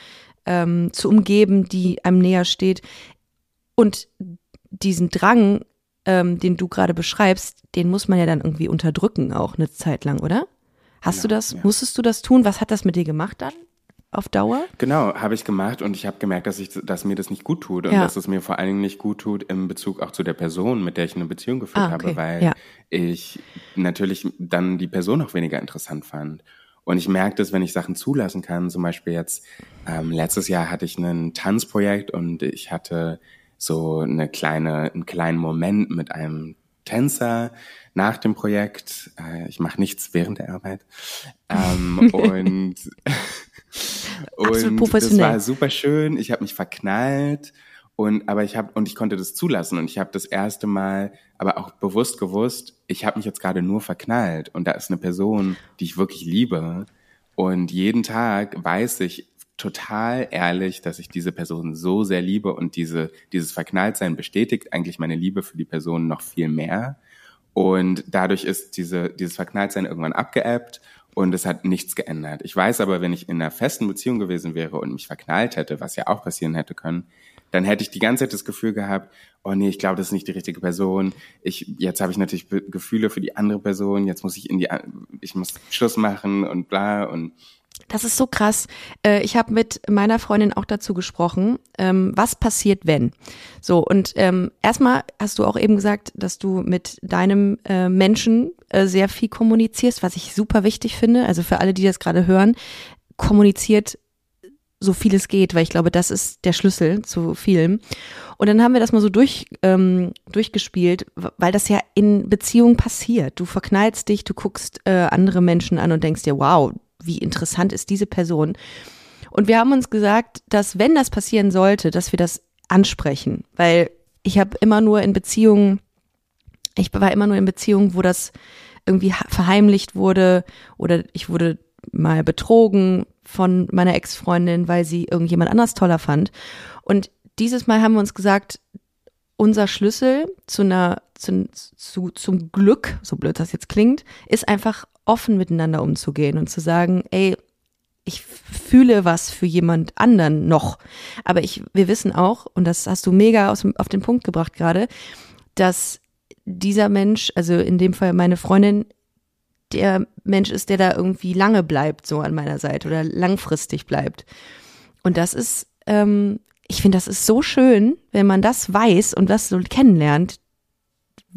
ähm, zu umgeben, die einem näher steht. Und diesen Drang, ähm, den du gerade beschreibst, den muss man ja dann irgendwie unterdrücken, auch eine Zeit lang, oder? Hast genau, du das, ja. musstest du das tun? Was hat das mit dir gemacht dann? Auf Dauer? Genau, habe ich gemacht und ich habe gemerkt, dass ich, dass mir das nicht gut tut und ja. dass es mir vor allen Dingen nicht gut tut im Bezug auch zu der Person, mit der ich eine Beziehung geführt ah, okay. habe, weil ja. ich natürlich dann die Person auch weniger interessant fand. Und ich merke das, wenn ich Sachen zulassen kann. Zum Beispiel jetzt ähm, letztes Jahr hatte ich ein Tanzprojekt und ich hatte so eine kleine, einen kleinen Moment mit einem Tänzer nach dem Projekt. Äh, ich mache nichts während der Arbeit. Ähm, [LAUGHS] und und das war super schön. Ich habe mich verknallt und aber ich habe und ich konnte das zulassen und ich habe das erste Mal aber auch bewusst gewusst, ich habe mich jetzt gerade nur verknallt und da ist eine Person, die ich wirklich liebe und jeden Tag weiß ich, total ehrlich, dass ich diese Person so sehr liebe und diese, dieses Verknalltsein bestätigt eigentlich meine Liebe für die Person noch viel mehr. Und dadurch ist diese, dieses Verknalltsein irgendwann abgeebbt und es hat nichts geändert. Ich weiß aber, wenn ich in einer festen Beziehung gewesen wäre und mich verknallt hätte, was ja auch passieren hätte können, dann hätte ich die ganze Zeit das Gefühl gehabt, oh nee, ich glaube, das ist nicht die richtige Person. Ich, jetzt habe ich natürlich Gefühle für die andere Person, jetzt muss ich in die, ich muss Schluss machen und bla und das ist so krass. Äh, ich habe mit meiner Freundin auch dazu gesprochen, ähm, was passiert, wenn. So, und ähm, erstmal hast du auch eben gesagt, dass du mit deinem äh, Menschen äh, sehr viel kommunizierst, was ich super wichtig finde. Also für alle, die das gerade hören, kommuniziert so viel es geht, weil ich glaube, das ist der Schlüssel zu vielem. Und dann haben wir das mal so durch, ähm, durchgespielt, weil das ja in Beziehungen passiert. Du verknallst dich, du guckst äh, andere Menschen an und denkst dir, wow, wie interessant ist diese Person. Und wir haben uns gesagt, dass wenn das passieren sollte, dass wir das ansprechen, weil ich habe immer nur in Beziehungen, ich war immer nur in Beziehungen, wo das irgendwie verheimlicht wurde oder ich wurde mal betrogen von meiner Ex-Freundin, weil sie irgendjemand anders toller fand. Und dieses Mal haben wir uns gesagt, unser Schlüssel zu einer, zu, zu, zum Glück, so blöd das jetzt klingt, ist einfach offen miteinander umzugehen und zu sagen, ey, ich fühle was für jemand anderen noch. Aber ich, wir wissen auch, und das hast du mega aus, auf den Punkt gebracht gerade, dass dieser Mensch, also in dem Fall meine Freundin, der Mensch ist, der da irgendwie lange bleibt, so an meiner Seite oder langfristig bleibt. Und das ist, ähm, ich finde, das ist so schön, wenn man das weiß und das so kennenlernt.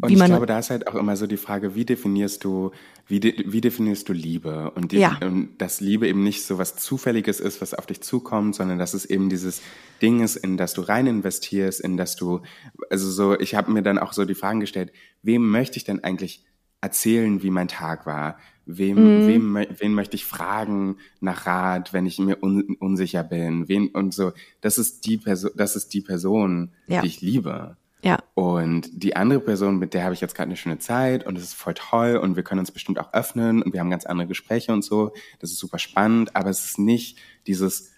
Und ich glaube, da ist halt auch immer so die Frage, wie definierst du wie, de, wie definierst du Liebe? Und, die, ja. und dass Liebe eben nicht so was Zufälliges ist, was auf dich zukommt, sondern dass es eben dieses Ding ist, in das du rein investierst, in das du, also so, ich habe mir dann auch so die Fragen gestellt, wem möchte ich denn eigentlich erzählen, wie mein Tag war? Wem, mhm. wem, wen möchte ich fragen nach Rat, wenn ich mir un, unsicher bin? Wen und so. Das ist die Person, das ist die Person, ja. die ich liebe. Ja. Und die andere Person, mit der habe ich jetzt gerade eine schöne Zeit und es ist voll toll und wir können uns bestimmt auch öffnen und wir haben ganz andere Gespräche und so. Das ist super spannend, aber es ist nicht dieses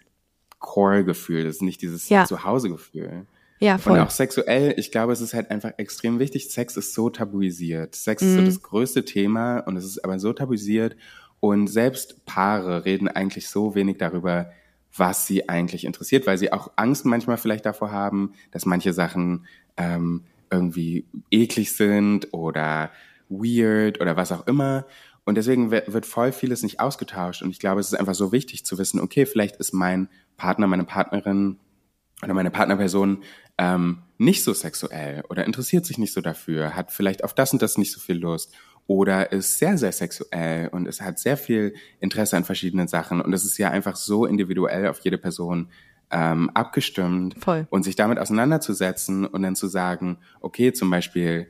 Core-Gefühl, das ist nicht dieses Ja. Zuhause-Gefühl. Ja, voll. Und auch sexuell, ich glaube, es ist halt einfach extrem wichtig. Sex ist so tabuisiert. Sex ist so Mhm. das größte Thema und es ist aber so tabuisiert. Und selbst Paare reden eigentlich so wenig darüber, was sie eigentlich interessiert, weil sie auch Angst manchmal vielleicht davor haben, dass manche Sachen ähm, irgendwie eklig sind oder weird oder was auch immer. Und deswegen we- wird voll vieles nicht ausgetauscht. Und ich glaube, es ist einfach so wichtig zu wissen, okay, vielleicht ist mein Partner, meine Partnerin oder meine Partnerperson ähm, nicht so sexuell oder interessiert sich nicht so dafür, hat vielleicht auf das und das nicht so viel Lust oder ist sehr, sehr sexuell und es hat sehr viel Interesse an verschiedenen Sachen und es ist ja einfach so individuell auf jede Person ähm, abgestimmt Voll. und sich damit auseinanderzusetzen und dann zu sagen, okay, zum Beispiel,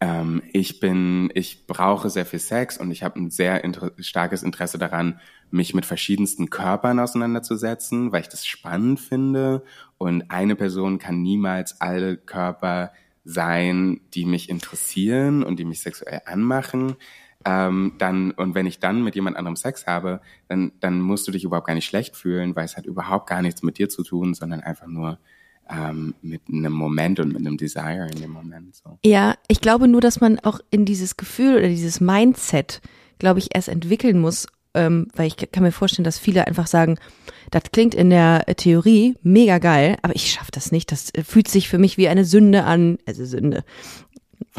ähm, ich bin, ich brauche sehr viel Sex und ich habe ein sehr inter starkes Interesse daran, mich mit verschiedensten Körpern auseinanderzusetzen, weil ich das spannend finde. Und eine Person kann niemals alle Körper sein, die mich interessieren und die mich sexuell anmachen. Ähm, dann, und wenn ich dann mit jemand anderem Sex habe, dann, dann musst du dich überhaupt gar nicht schlecht fühlen, weil es hat überhaupt gar nichts mit dir zu tun, sondern einfach nur ähm, mit einem Moment und mit einem Desire in dem Moment. So. Ja, ich glaube nur, dass man auch in dieses Gefühl oder dieses Mindset, glaube ich, erst entwickeln muss, ähm, weil ich kann mir vorstellen, dass viele einfach sagen, das klingt in der Theorie mega geil, aber ich schaffe das nicht. Das äh, fühlt sich für mich wie eine Sünde an, also Sünde.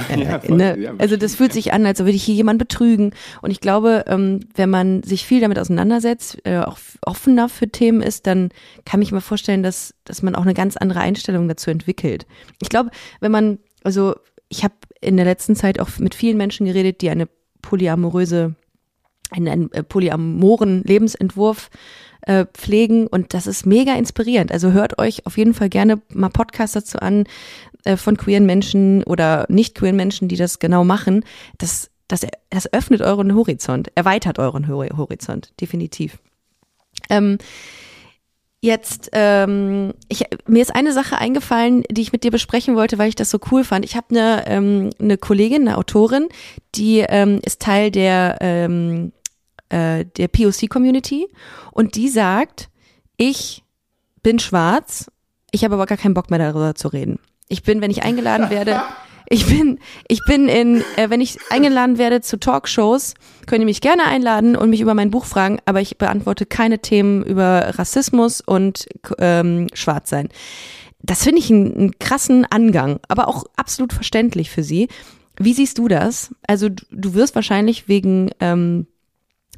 Äh, [LAUGHS] Ja, voll. ne? Ja, also das fühlt sich an, als würde ich hier jemanden betrügen. Und ich glaube, ähm, wenn man sich viel damit auseinandersetzt, äh, auch offener für Themen ist, dann kann ich mir vorstellen, dass, dass man auch eine ganz andere Einstellung dazu entwickelt. Ich glaube, wenn man, also ich habe in der letzten Zeit auch mit vielen Menschen geredet, die eine polyamoröse, einen, einen äh, polyamoren Lebensentwurf äh, pflegen und das ist mega inspirierend. Also hört euch auf jeden Fall gerne mal Podcasts dazu an von queeren Menschen oder nicht queeren Menschen, die das genau machen. Das, das, das öffnet euren Horizont, erweitert euren Hor- Horizont, definitiv. Ähm, Jetzt, ähm, ich, mir ist eine Sache eingefallen, die ich mit dir besprechen wollte, weil ich das so cool fand. Ich habe eine, ähm, eine Kollegin, eine Autorin, die ähm, ist Teil der, ähm, äh, der POC-Community und die sagt, ich bin schwarz, ich habe aber gar keinen Bock mehr darüber zu reden. Ich bin, wenn ich eingeladen werde, ich bin, ich bin in, äh, wenn ich eingeladen werde zu Talkshows, könnt ihr mich gerne einladen und mich über mein Buch fragen, aber ich beantworte keine Themen über Rassismus und ähm, Schwarzsein. Das finde ich einen, einen krassen Angang, aber auch absolut verständlich für sie. Wie siehst du das? Also du, du wirst wahrscheinlich wegen ähm,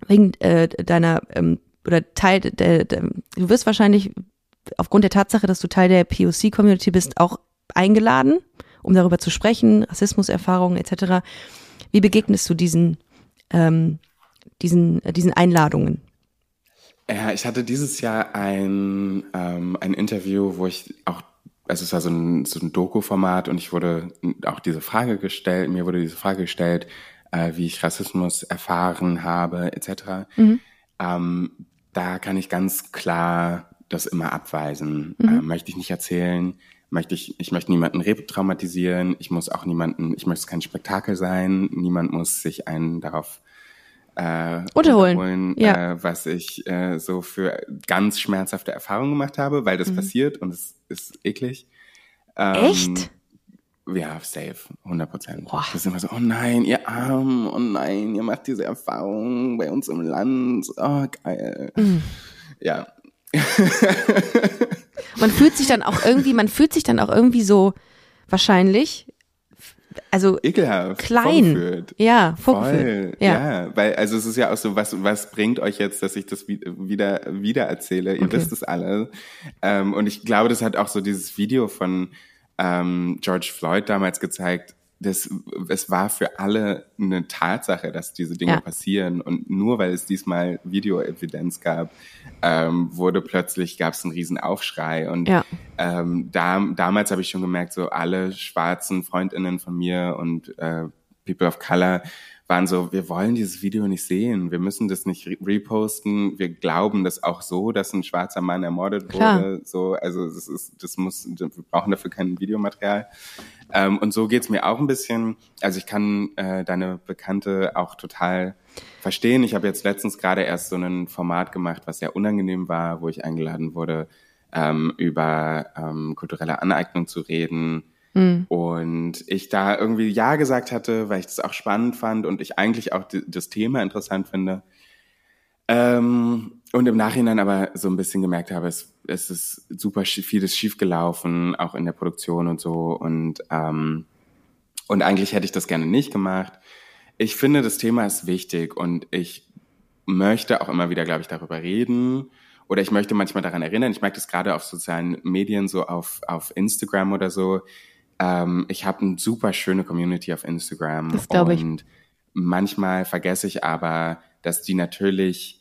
wegen äh, deiner ähm, oder Teil der, der, du wirst wahrscheinlich aufgrund der Tatsache, dass du Teil der POC-Community bist, auch eingeladen, um darüber zu sprechen, Rassismuserfahrungen etc. Wie begegnest du diesen ähm, diesen äh, diesen Einladungen? Ja, ich hatte dieses Jahr ein, ähm, ein Interview, wo ich auch, also es war so ein, so ein Doku-Format und ich wurde auch diese Frage gestellt, mir wurde diese Frage gestellt, äh, wie ich Rassismus erfahren habe, etc. Ähm, da kann ich ganz klar das immer abweisen. Äh, möchte ich nicht erzählen, möchte ich, ich möchte niemanden retraumatisieren, ich muss auch niemanden, ich möchte kein Spektakel sein, niemand muss sich einen darauf äh, Unterholen. unterholen, Ja. äh, was ich äh, so für ganz schmerzhafte Erfahrungen gemacht habe, weil das passiert und es ist eklig. Ähm, Echt? Ja, safe, 100 Prozent. Das ist immer so, oh nein, ihr Arm, oh nein, ihr macht diese Erfahrung bei uns im Land, oh geil. Mhm. Ja, [LAUGHS] Man fühlt sich dann auch irgendwie, man fühlt sich dann auch irgendwie so wahrscheinlich, also ekelhaft. klein. vorgeführt. Ja, Voll, vorgeführt. ja. Ja. weil also es ist ja auch so, was was bringt euch jetzt, dass ich das wi- wieder wieder erzähle? Ihr Okay. wisst es alle. Ähm, und ich glaube, das hat auch so dieses Video von ähm, George Floyd damals gezeigt. Das, es war für alle eine Tatsache, dass diese Dinge Ja. passieren. Und nur weil es diesmal Videoevidenz gab, ähm, wurde plötzlich, gab es einen riesen Aufschrei. Und Ja. ähm, da, damals habe ich schon gemerkt, so alle schwarzen Freundinnen von mir und äh, People of Color waren so, wir wollen dieses Video nicht sehen, wir müssen das nicht re reposten, wir glauben das auch so, dass ein schwarzer Mann ermordet Klar. wurde, so, also das ist, das muss, wir brauchen dafür kein Videomaterial. Ähm, und so geht's mir auch ein bisschen. Also ich kann äh, deine Bekannte auch total verstehen. Ich habe jetzt letztens gerade erst so ein Format gemacht, was sehr unangenehm war, wo ich eingeladen wurde, ähm, über ähm, kulturelle Aneignung zu reden. Mhm. Und ich da irgendwie Ja gesagt hatte, weil ich das auch spannend fand und ich eigentlich auch das Thema interessant finde. Ähm, und im Nachhinein aber so ein bisschen gemerkt habe, es, es ist super vieles schiefgelaufen, auch in der Produktion und so. Und, ähm, und eigentlich hätte ich das gerne nicht gemacht. Ich finde, das Thema ist wichtig und ich möchte auch immer wieder, glaube ich, darüber reden. Oder ich möchte manchmal daran erinnern. Ich merke das gerade auf sozialen Medien, so auf, auf Instagram oder so. Ähm, ich habe eine super schöne Community auf Instagram. Das glaube ich. Und manchmal vergesse ich aber, dass die natürlich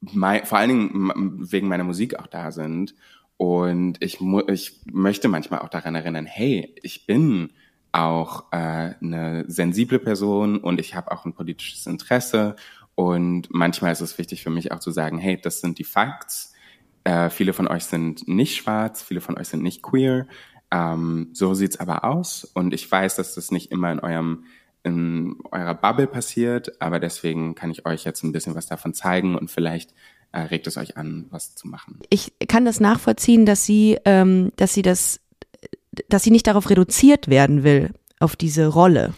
mein, vor allen Dingen wegen meiner Musik auch da sind. Und ich, ich möchte manchmal auch daran erinnern, hey, ich bin auch äh, eine sensible Person und ich habe auch ein politisches Interesse. Und manchmal ist es wichtig für mich auch zu sagen, hey, das sind die Facts. Äh, viele von euch sind nicht schwarz, viele von euch sind nicht queer. Ähm, so sieht's aber aus. Und ich weiß, dass das nicht immer in eurem in eurer Bubble passiert, aber deswegen kann ich euch jetzt ein bisschen was davon zeigen und vielleicht äh, regt es euch an, was zu machen. Ich kann das nachvollziehen, dass sie, ähm, dass sie das, dass sie nicht darauf reduziert werden will, auf diese Rolle.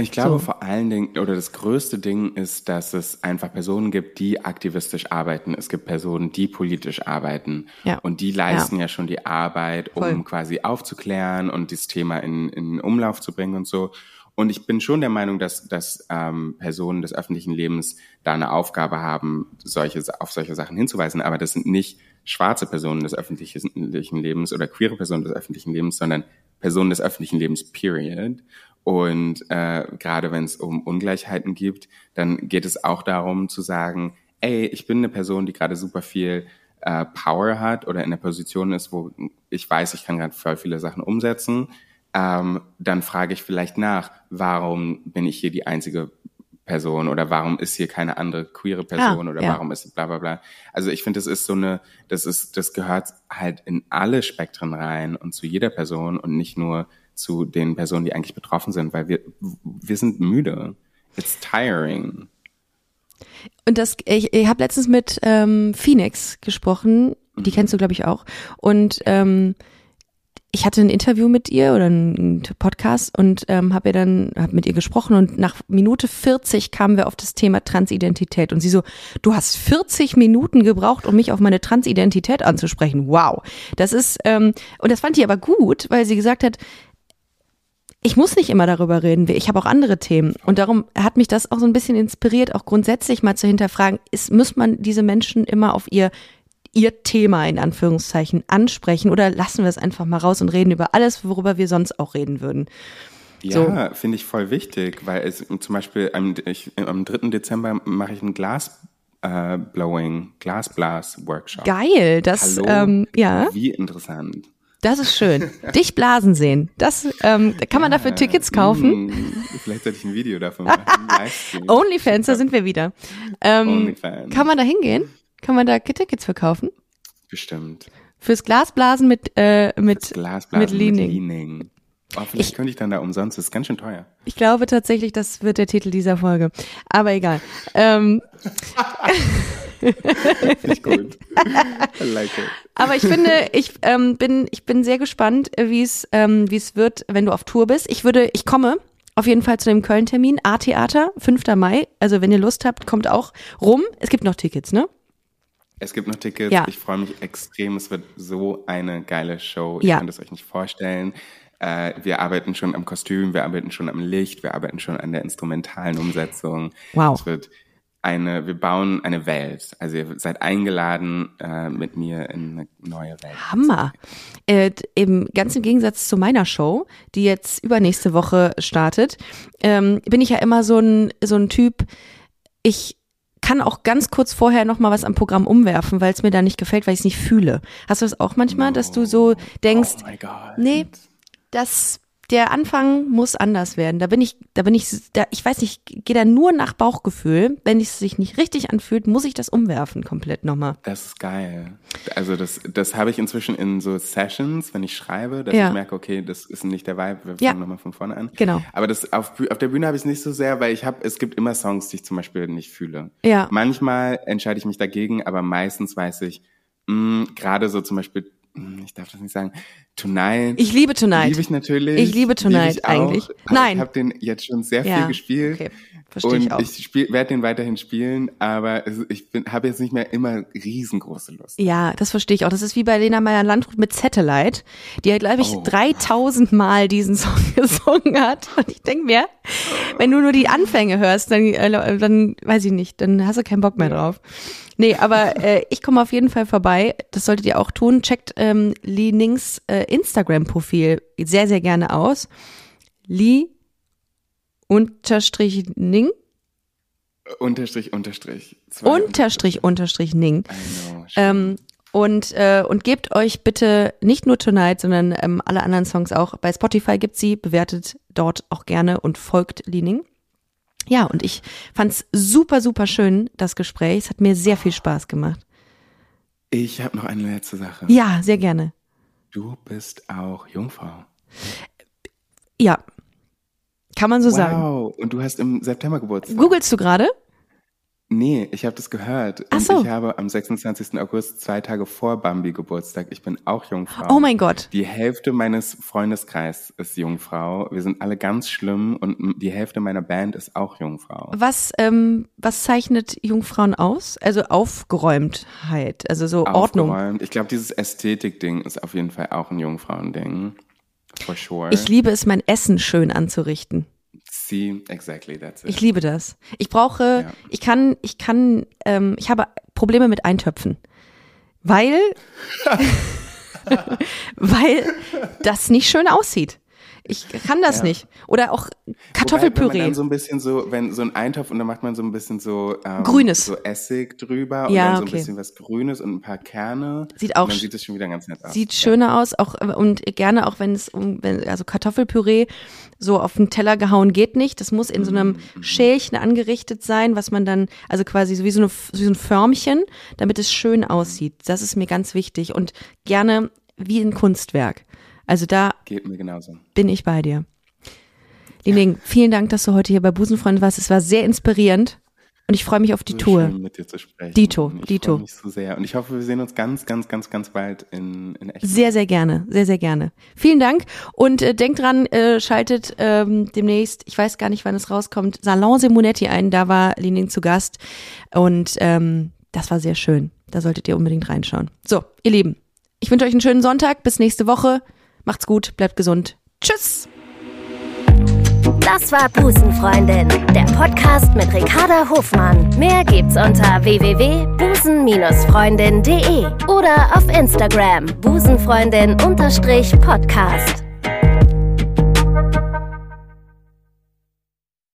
Ich glaube so. vor allen Dingen, oder das größte Ding ist, dass es einfach Personen gibt, die aktivistisch arbeiten. Es gibt Personen, die politisch arbeiten. Ja. Und die leisten ja, ja schon die Arbeit, um Voll. quasi aufzuklären und das Thema in, in Umlauf zu bringen und so. Und ich bin schon der Meinung, dass, dass ähm, Personen des öffentlichen Lebens da eine Aufgabe haben, solche, auf solche Sachen hinzuweisen. Aber das sind nicht schwarze Personen des öffentlichen Lebens oder queere Personen des öffentlichen Lebens, sondern Personen des öffentlichen Lebens, period. Und äh, gerade wenn es um Ungleichheiten gibt, dann geht es auch darum zu sagen, ey, ich bin eine Person, die gerade super viel äh, Power hat oder in der Position ist, wo ich weiß, ich kann gerade voll viele Sachen umsetzen ähm, dann frage ich vielleicht nach, warum bin ich hier die einzige Person oder warum ist hier keine andere queere Person ah, oder ja. warum ist bla bla bla. Also ich finde, das ist so eine, das ist, das gehört halt in alle Spektren rein und zu jeder Person und nicht nur zu den Personen, die eigentlich betroffen sind, weil wir, wir sind müde. It's tiring. Und das, ich, ich habe letztens mit ähm, Phoenix gesprochen, die mhm. kennst du, glaube ich, auch. Und ähm, ich hatte ein Interview mit ihr oder einen Podcast und ähm, habe ihr dann hab mit ihr gesprochen und nach Minute 40 kamen wir auf das Thema Transidentität und sie so, du hast 40 Minuten gebraucht, um mich auf meine Transidentität anzusprechen. Wow, das ist ähm, und das fand ich aber gut, weil sie gesagt hat, ich muss nicht immer darüber reden. Ich habe auch andere Themen. Und darum hat mich das auch so ein bisschen inspiriert, auch grundsätzlich mal zu hinterfragen, ist, muss man diese Menschen immer auf ihr ihr Thema in Anführungszeichen ansprechen oder lassen wir es einfach mal raus und reden über alles, worüber wir sonst auch reden würden. Ja, so. finde ich voll wichtig, weil es zum Beispiel am, ich, am 3. Dezember mache ich einen Glas äh, Blowing, Glasblas Workshop. Geil, das Hallo, ähm, ja. Wie interessant. Das ist schön. Dich blasen sehen. Das ähm, kann man dafür Tickets kaufen. Mm, vielleicht sollte ich ein Video davon machen. [LAUGHS] Onlyfans, da sind wir wieder. Ähm, Onlyfans. Kann man da hingehen? Kann man da Tickets verkaufen? Bestimmt. Fürs Glasblasen mit, äh, mit, Fürs Glasblasen mit Leaning. Mit Leaning. Oh, vielleicht ich, könnte ich dann da umsonst, das ist ganz schön teuer. Ich glaube tatsächlich, das wird der Titel dieser Folge. Aber egal. ähm. [LAUGHS] Nicht gut. I like it. Aber ich finde, ich ähm, bin, ich bin sehr gespannt, wie es, ähm, wie es wird, wenn du auf Tour bist. Ich würde, ich komme auf jeden Fall zu dem Köln-Termin. A-Theater, 5. Mai. Also wenn ihr Lust habt, kommt auch rum. Es gibt noch Tickets, ne? Es gibt noch Tickets. Ja. Ich freue mich extrem. Es wird so eine geile Show. Ich ja. kann es euch nicht vorstellen. Äh, wir arbeiten schon am Kostüm, wir arbeiten schon am Licht, wir arbeiten schon an der instrumentalen Umsetzung. Wow. Es wird eine, wir bauen eine Welt. Also ihr seid eingeladen, äh, mit mir in eine neue Welt. Hammer. Äh, eben ganz im Gegensatz zu meiner Show, die jetzt übernächste Woche startet, ähm, bin ich ja immer so ein, so ein Typ, ich kann auch ganz kurz vorher noch mal was am Programm umwerfen, weil es mir da nicht gefällt, weil ich es nicht fühle. Hast du das auch manchmal, dass du so denkst, oh nee, das der Anfang muss anders werden. Da bin ich, da bin ich, da, ich weiß nicht, ich gehe da nur nach Bauchgefühl. Wenn es sich nicht richtig anfühlt, muss ich das umwerfen komplett nochmal. Das ist geil. Also das, das habe ich inzwischen in so Sessions, wenn ich schreibe, dass Ja. ich merke, okay, das ist nicht der Vibe, wir Ja. fangen nochmal von vorne an. Genau. Aber das auf, auf der Bühne habe ich es nicht so sehr, weil ich habe, es gibt immer Songs, die ich zum Beispiel nicht fühle. Ja. Manchmal entscheide ich mich dagegen, aber meistens weiß ich, mh, gerade so zum Beispiel, mh, ich darf das nicht sagen, Tonight. Ich liebe Tonight. Liebe ich natürlich. Ich liebe Tonight ich auch. eigentlich. Nein. Ich habe den jetzt schon sehr Ja, viel gespielt. okay. Verstehe und ich auch. ich werde den weiterhin spielen, aber es, ich habe jetzt nicht mehr immer riesengroße Lust. Ja, das verstehe ich auch. Das ist wie bei Lena Meyer-Landrut mit Satellite, die ja, glaube ich, Oh. 3000 Mal diesen [LAUGHS] Song gesungen hat. Und ich denke mir, wenn du nur die Anfänge hörst, dann, äh, dann weiß ich nicht, dann hast du keinen Bock mehr drauf. Nee, aber äh, ich komme auf jeden Fall vorbei. Das solltet ihr auch tun. Checkt ähm, Lee Nings äh, Instagram-Profil sehr, sehr gerne aus. Lee unterstrich Ning, Unterstrich, Unterstrich. Unterstrich, unterstrich Ning. Know. Ähm, und, äh, und gebt euch bitte nicht nur Tonight, sondern ähm, alle anderen Songs auch. Bei Spotify gibt sie, bewertet dort auch gerne und folgt Leaning. Ja, und ich fand's super, super schön, das Gespräch. Es hat mir sehr viel Spaß gemacht. ich habe noch eine letzte Sache. Ja, sehr gerne. Du bist auch Jungfrau. Ja. Kann man so sagen. Wow. Und du hast im September Geburtstag. Googlest du gerade? Nee, ich habe das gehört. Ach und so. ich habe am 26. August, zwei Tage vor Bambi Geburtstag. Ich bin auch Jungfrau. Oh mein Gott. Die Hälfte meines Freundeskreis ist Jungfrau. Wir sind alle ganz schlimm und die Hälfte meiner Band ist auch Jungfrau. Was, ähm, was zeichnet Jungfrauen aus? Also Aufgeräumtheit, also so Ordnung. Aufgeräumt. Ich glaube, dieses Ästhetik-Ding ist auf jeden Fall auch ein Jungfrauen-Ding. For sure. Ich liebe es, mein Essen schön anzurichten. See, exactly, that's it. Ich liebe das. Ich brauche, Ja. ich kann, ich kann, ähm, ich habe Probleme mit Eintöpfen, weil, [LAUGHS] [LAUGHS] weil das nicht schön aussieht. Ich kann das Ja. nicht. Oder auch Wobei, wenn man Kartoffelpüree. dann so ein bisschen so, wenn so ein Eintopf und dann macht man so ein bisschen so ähm, Grünes. so Essig drüber und Ja, dann so okay. ein bisschen was Grünes und ein paar Kerne. Sieht auch und dann sieht es schon wieder ganz nett aus. Sieht schöner aus, auch und gerne auch wenn es um, wenn, also Kartoffelpüree so auf den Teller gehauen geht nicht. Das muss in so einem Mhm, Schälchen angerichtet sein, was man dann, also quasi so wie so, eine, so wie so ein Förmchen, damit es schön aussieht. Das ist mir ganz wichtig und gerne wie ein Kunstwerk. Also da bin ich bei dir. Lining, vielen Dank, dass du heute hier bei Busenfreund warst. Es war sehr inspirierend und ich freue mich auf die so Tour. Schön, mit dir zu sprechen. Dito, ich Dito. freue mich so sehr. Und ich hoffe, wir sehen uns ganz, ganz, ganz, ganz bald in, in echt. Sehr, sehr gerne, sehr, sehr gerne. Vielen Dank und äh, denkt dran, äh, schaltet ähm, demnächst, ich weiß gar nicht, wann es rauskommt, Salon Simonetti ein, da war Lining zu Gast und ähm, das war sehr schön. Da solltet ihr unbedingt reinschauen. So, ihr Lieben, ich wünsche euch einen schönen Sonntag, bis nächste Woche. Macht's gut, bleibt gesund. Tschüss! Das war Busenfreundin, der Podcast mit Ricarda Hofmann. Mehr gibt's unter www.busen-freundin.de oder auf Instagram busenfreundin-podcast.